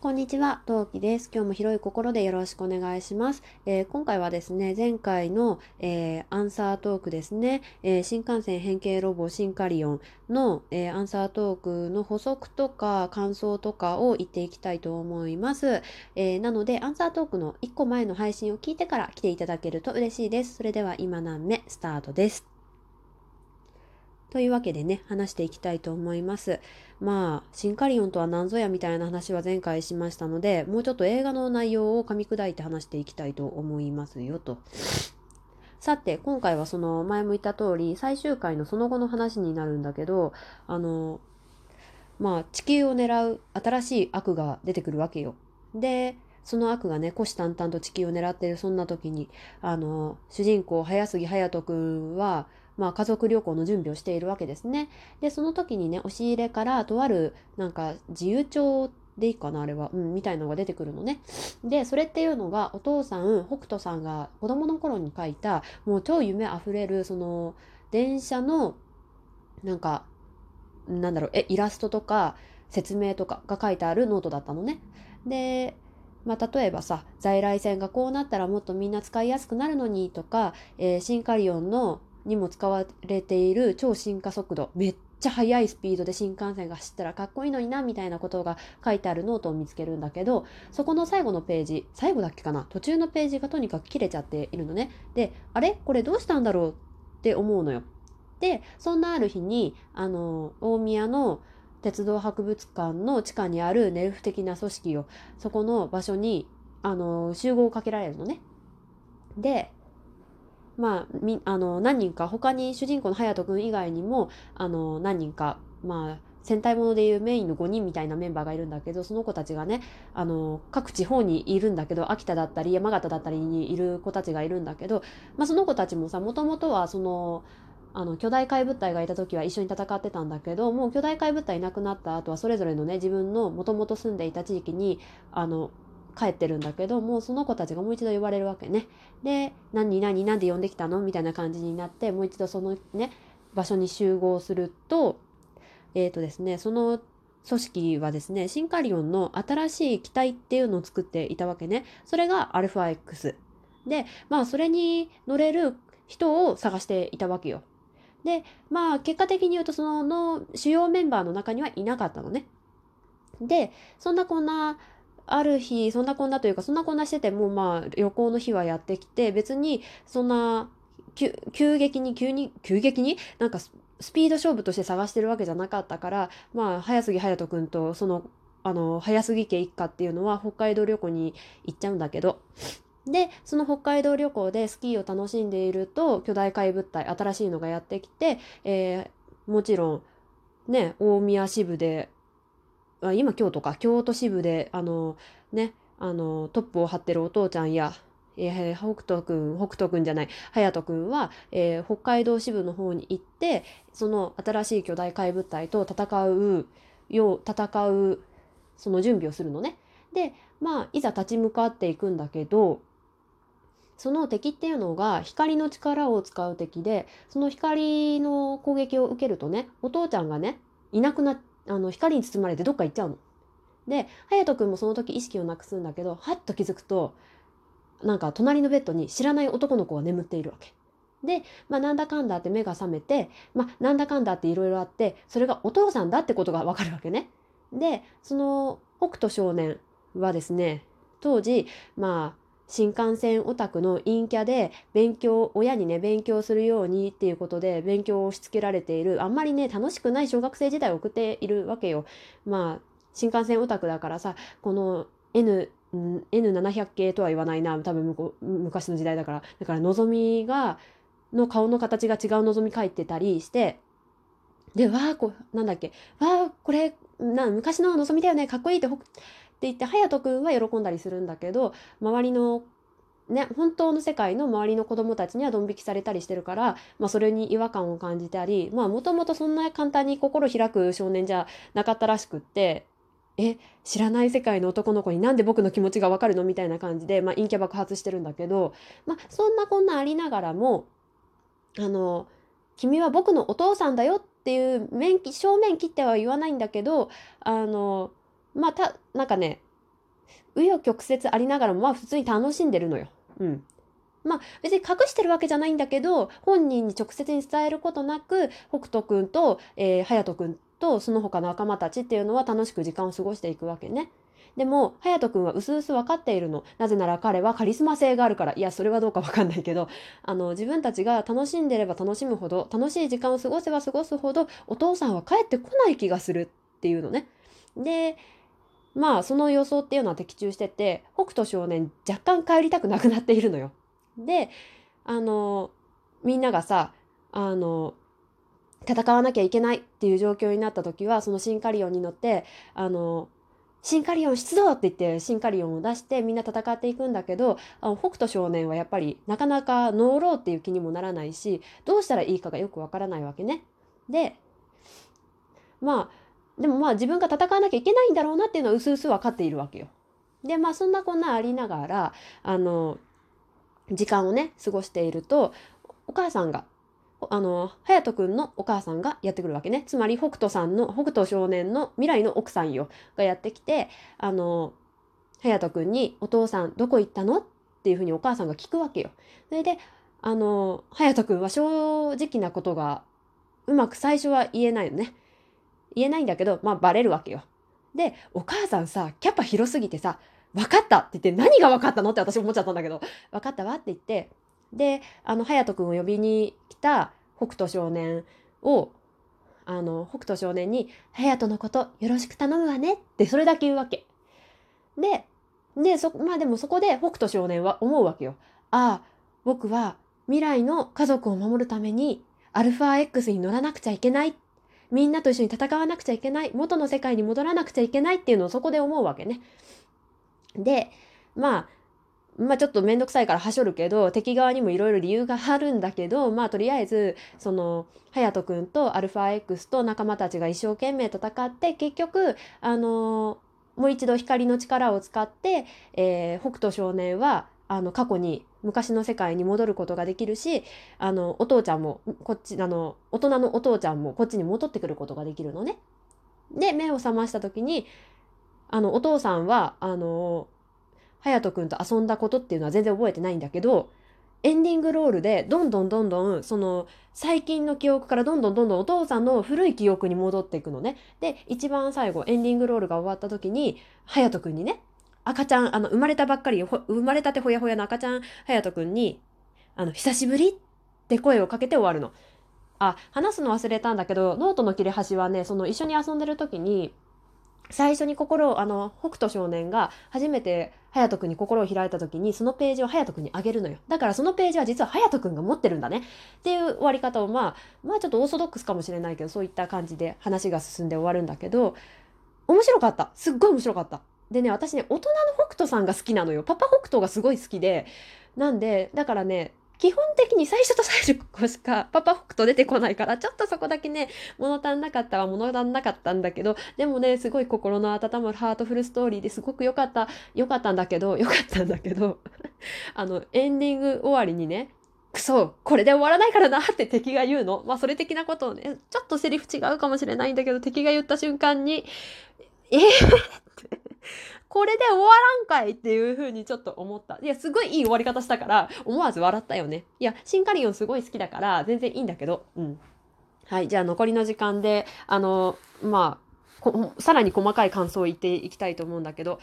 こんにちは、トウキです。今日も広い心でよろしくお願いします。えー、今回はですね、前回の、えー、アンサートークですね、えー、新幹線変形ロボシンカリオンの、えアンサートークの補足とか感想とかを言っていきたいと思います。えなので、アンサートークの1個前の配信を聞いてから来ていただけると嬉しいです。それでは今何目スタートです。というわけでね、話していきたいと思います。まあ、シンカリオンとは何ぞやみたいな話は前回しましたので、もうちょっと映画の内容を噛み砕いて話していきたいと思いますよと。さて、今回はその前も言った通り、最終回のその後の話になるんだけど、あの、まあ、地球を狙う新しい悪が出てくるわけよ。で、その悪がね、虎視眈々と地球を狙ってるそんな時に、あの、主人公、早杉隼人くんは、まあ、家族旅行の準備をしているわけですね。で、その時にね、押し入れからとある、なんか、自由帳でいいかなあれは、うん、みたいのが出てくるのね。で、それっていうのが、お父さん、北斗さんが子供の頃に書いた、もう超夢あふれる、その、電車の、なんか、なんだろう、え、イラストとか、説明とかが書いてあるノートだったのね。で、まあ、例えばさ、在来線がこうなったらもっとみんな使いやすくなるのにとか、えー、シンカリオンのにも使われている超進化速度めっちゃ速いスピードで新幹線が走ったらかっこいいのになみたいなことが書いてあるノートを見つけるんだけどそこの最後のページ最後だっけかな途中のページがとにかく切れちゃっているのね。であれ？これどうしたんだろう？って思うのよ。でそんなある日にあの大宮の鉄道博物館の地下にあるネルフ的な組織をそこの場所にあの集合をかけられるのね。でまあ、みあの何人か他に主人公の隼人君以外にもあの何人かまあ戦隊ものでいうメインの5人みたいなメンバーがいるんだけどその子たちがねあの各地方にいるんだけど秋田だったり山形だったりにいる子たちがいるんだけど、まあ、その子たちもさもともとはそのあの巨大怪物体がいた時は一緒に戦ってたんだけどもう巨大怪物体いなくなった後はそれぞれのね自分のもともと住んでいた地域にあの帰ってるんだけどもうその子たちがもう一度呼ばれるわけね。で何何何で呼んできたの？みたいな感じになってもう一度そのね場所に集合するとえっ、ー、とですねその組織はですねシンカリオンの新しい機体っていうのを作っていたわけね。それが αX。でまあそれに乗れる人を探していたわけよ。でまあ結果的に言うとそのの主要メンバーの中にはいなかったのね。でそんなこんなある日そんなこんなというかそんなこんなしててもまあ旅行の日はやってきて別にそんな急激に急に急激になんかスピード勝負として探してるわけじゃなかったからまあ早杉隼人君とそのあの早杉家一家っていうのは北海道旅行に行っちゃうんだけど。でその北海道旅行でスキーを楽しんでいると巨大怪物体新しいのがやってきて、えー、もちろんね大宮支部で今京都か京都支部であのねあのトップを張ってるお父ちゃんや、えー、北斗くん北斗くんじゃない隼人くんは、えー、北海道支部の方に行ってその新しい巨大怪物体と戦うよう戦うその準備をするのね。でまあいざ立ち向かっていくんだけどその敵っていうのが光の力を使う敵でその光の攻撃を受けるとねお父ちゃんがねいなくなっあの光に包まれてどっか行っちゃうの。で隼人君もその時意識をなくすんだけどはっと気づくとなんか隣のベッドに知らない男の子が眠っているわけ。で、まあ、なんだかんだって目が覚めて、まあ、なんだかんだっていろいろあってそれがお父さんだってことがわかるわけね。でその北斗少年はですね当時まあ新幹線オタクの陰キャで勉強親にね勉強するようにっていうことで勉強を押し付けられている。あんまりね楽しくない小学生時代を送っているわけよ。まあ新幹線オタクだからさこの N N700 系とは言わないな。多分昔の時代だから。だからのぞみがの顔の形が違うのぞみ描いてたりして。でわあこなんだっけ。わあこれな昔ののぞみだよね。かっこいいってって言って隼人君は喜んだりするんだけど周りのね、本当の世界の周りの子供たちにはドン引きされたりしてるから、まあ、それに違和感を感じたりもともとそんな簡単に心開く少年じゃなかったらしくってえ知らない世界の男の子になんで僕の気持ちがわかるのみたいな感じで、まあ、陰キャ爆発してるんだけど、まあ、そんなこんなありながらもあの君は僕のお父さんだよっていう面正面切っては言わないんだけどあのまあたなんかね紆余曲折ありながらもまあ普通に楽しんでるのよ。うん。まあ別に隠してるわけじゃないんだけど本人に直接に伝えることなく北斗くんと、えー、隼人くんとその他の仲間たちっていうのは楽しく時間を過ごしていくわけね。でも隼人君はうすうす分かっているのなぜなら彼はカリスマ性があるからいやそれはどうか分かんないけどあの自分たちが楽しんでれば楽しむほど楽しい時間を過ごせば過ごすほどお父さんは帰ってこない気がするっていうのね。でまあその予想っていうのは的中してて北斗少年若干帰りたくなくなっているのよ。であのみんながさあの戦わなきゃいけないっていう状況になった時はそのシンカリオンに乗ってあのシンカリオン出動って言ってシンカリオンを出してみんな戦っていくんだけどあの北斗少年はやっぱりなかなか乗ろうっていう気にもならないしどうしたらいいかがよくわからないわけね。でまあでもまあ自分が戦わなきゃいけないんだろうなっていうのはうすうす分かっているわけよ。でまあそんなこんなありながらあの時間をね過ごしているとお母さんがあの隼人君のお母さんがやってくるわけねつまり北斗さんの北斗少年の未来の奥さんよがやってきてあの隼人君に「お父さんどこ行ったの?」っていうふうにお母さんが聞くわけよ。それであの隼人君は正直なことがうまく最初は言えないのね。言えないんだけどまあバレるわけよ。でお母さんさキャパ広すぎてさ「分かった」って言って何が分かったのって私思っちゃったんだけど「分かったわ」って言ってであの隼人君を呼びに来た北斗少年をあの北斗少年に「隼人のことよろしく頼むわね」ってそれだけ言うわけ。ででそまあでもそこで北斗少年は思うわけよ。ああ僕は未来の家族を守るためにアルファ X に乗らなくちゃいけないっみんなと一緒に戦わなくちゃいけない元の世界に戻らなくちゃいけないっていうのをそこで思うわけね。でまあまあちょっと面倒くさいからはしょるけど敵側にもいろいろ理由があるんだけどまあとりあえずその隼人君とアルファ X と仲間たちが一生懸命戦って結局あのもう一度光の力を使って、えー、北斗少年はあの過去に昔の世界に戻ることができるしあのお父ちゃんもこっちあの大人のお父ちゃんもこっちに戻ってくることができるのね。で目を覚ました時にあのお父さんはあの隼人君と遊んだことっていうのは全然覚えてないんだけどエンディングロールでどんどんどんどんその最近の記憶からどんどんどんどんお父さんの古い記憶に戻っていくのね。で一番最後エンディングロールが終わった時に隼人君にね赤ちゃんあの生まれたばっかり生まれたてほやほやの赤ちゃん隼人君にあの久しぶりって声をかけて終わるの。あ話すの忘れたんだけどノートの切れ端はねその一緒に遊んでる時に最初に心をあの北斗少年が初めて隼人君に心を開いた時にそのページを隼人君にあげるのよ。だからそのページは実は隼人君が持ってるんだね。っていう終わり方をまあまあちょっとオーソドックスかもしれないけどそういった感じで話が進んで終わるんだけど面白かった。すっごい面白かった。でね私ね大人の北斗さんが好きなのよ。パパ北斗がすごい好きで。なんでだからね基本的に最初と最後しかパパ北斗出てこないからちょっとそこだけね物足んなかったは物足んなかったんだけどでもねすごい心の温まるハートフルストーリーですごく良かった良かったんだけど良かったんだけど あのエンディング終わりにねくそこれで終わらないからなって敵が言うの。まあそれ的なことをねちょっとセリフ違うかもしれないんだけど敵が言った瞬間にえー、って。これで終わらんかいっていう風にちょっと思った。いや、すごいいい終わり方したから、思わず笑ったよね。いや、シンカリオンすごい好きだから、全然いいんだけど、うん。はい、じゃあ残りの時間で、あの、まあ、さらに細かい感想を言っていきたいと思うんだけど、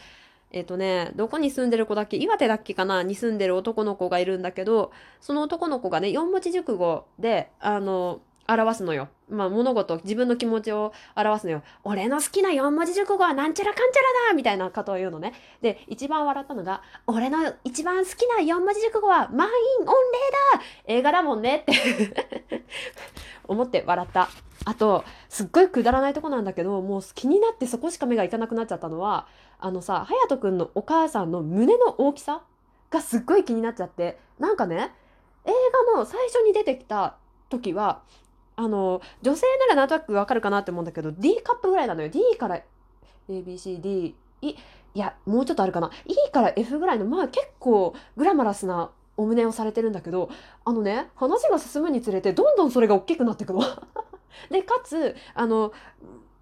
えっ、ー、とね、どこに住んでる子だっけ？岩手だっけかな？に住んでる男の子がいるんだけど、その男の子がね、4文字熟語で、あの、表すのよ。まあ、物事、自分の気持ちを表すのよ。俺の好きな4文字熟語はなんちゃらかんちゃらだみたいなことを言うのね。で、一番笑ったのが、俺の一番好きな4文字熟語は満員御礼だ映画だもんねって 思って笑った。あと、すっごいくだらないとこなんだけど、もう気になってそこしか目がいかなくなっちゃったのは、あのさ、隼人くんのお母さんの胸の大きさがすっごい気になっちゃって、なんかね、映画の最初に出てきた時はあの女性ならなんとなくわかるかなって思うんだけど D カップぐらいなのよ。D から ABCD いやもうちょっとあるかな。E から F ぐらいのまあ結構グラマラスなお胸をされてるんだけどあのね話が進むにつれてどんどんそれが大きくなってくの。でかつあの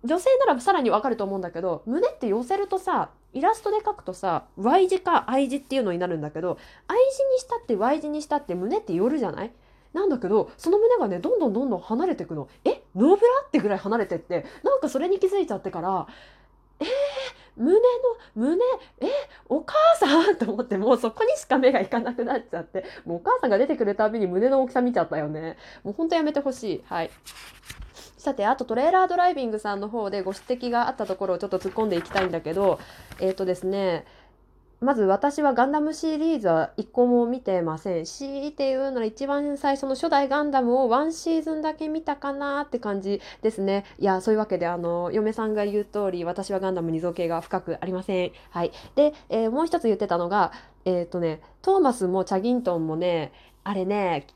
女性ならさらにわかると思うんだけど胸って寄せるとさイラストで描くとさ Y 字か I 字っていうのになるんだけど I 字にしたって Y 字にしたって胸って寄るじゃない？なんだけどその胸がねどんどんどんどん離れていくの。え？ノーブラってぐらい離れてって。なんかそれに気づいちゃってからえー、胸の胸え？お母さん？と思ってもうそこにしか目がいかなくなっちゃって。もうお母さんが出てくるたびに胸の大きさ見ちゃったよね。もうほんとやめてほしい。はい。さてあとトレーラードライビングさんの方でご指摘があったところをちょっと突っ込んでいきたいんだけどえっ、ー、とですねまず私はガンダムシリーズは一個も見てません。強いて言うなら一番最初の初代ガンダムをワンシーズンだけ見たかなって感じですね。いや、そういうわけで、あの、嫁さんが言う通り、私はガンダムに造形が深くありません。はい。で、えー、もう一つ言ってたのが、えっ、ー、とね、トーマスもチャギントンもね、あれね、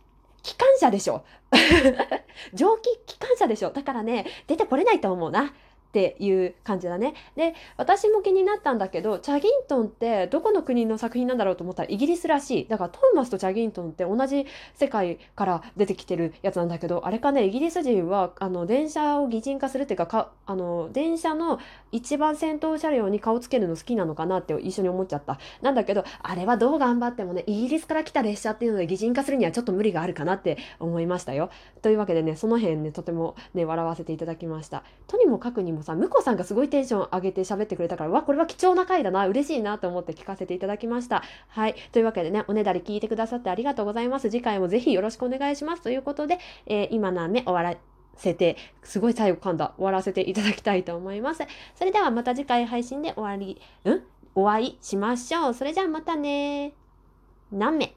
機関車でしょ蒸気機関車でしょだからね、出てこれないと思うな。っていう感じだね。で私も気になったんだけどチャギントンってどこの国の作品なんだろうと思ったらイギリスらしい。だからトーマスとチャギントンって同じ世界から出てきてるやつなんだけどあれかねイギリス人はあの電車を擬人化するっていうかかあの電車の一番先頭車両に顔つけるの好きなのかなって一緒に思っちゃった。なんだけどあれはどう頑張ってもねイギリスから来た列車っていうので擬人化するにはちょっと無理があるかなって思いましたよ。というわけでねその辺ねとてもね笑わせていただきました。とにもかくにももさ向こさんがすごいテンション上げて喋ってくれたからわこれは貴重な回だな嬉しいなと思って聞かせていただきました。はい。というわけでねおねだり聞いてくださってありがとうございます。次回もぜひよろしくお願いしますということで、えー、今の雨終わらせてすごい最後噛んだ。終わらせていただきたいと思います。それではまた次回配信で終わりうん？お会いしましょう。それじゃあまたね何名？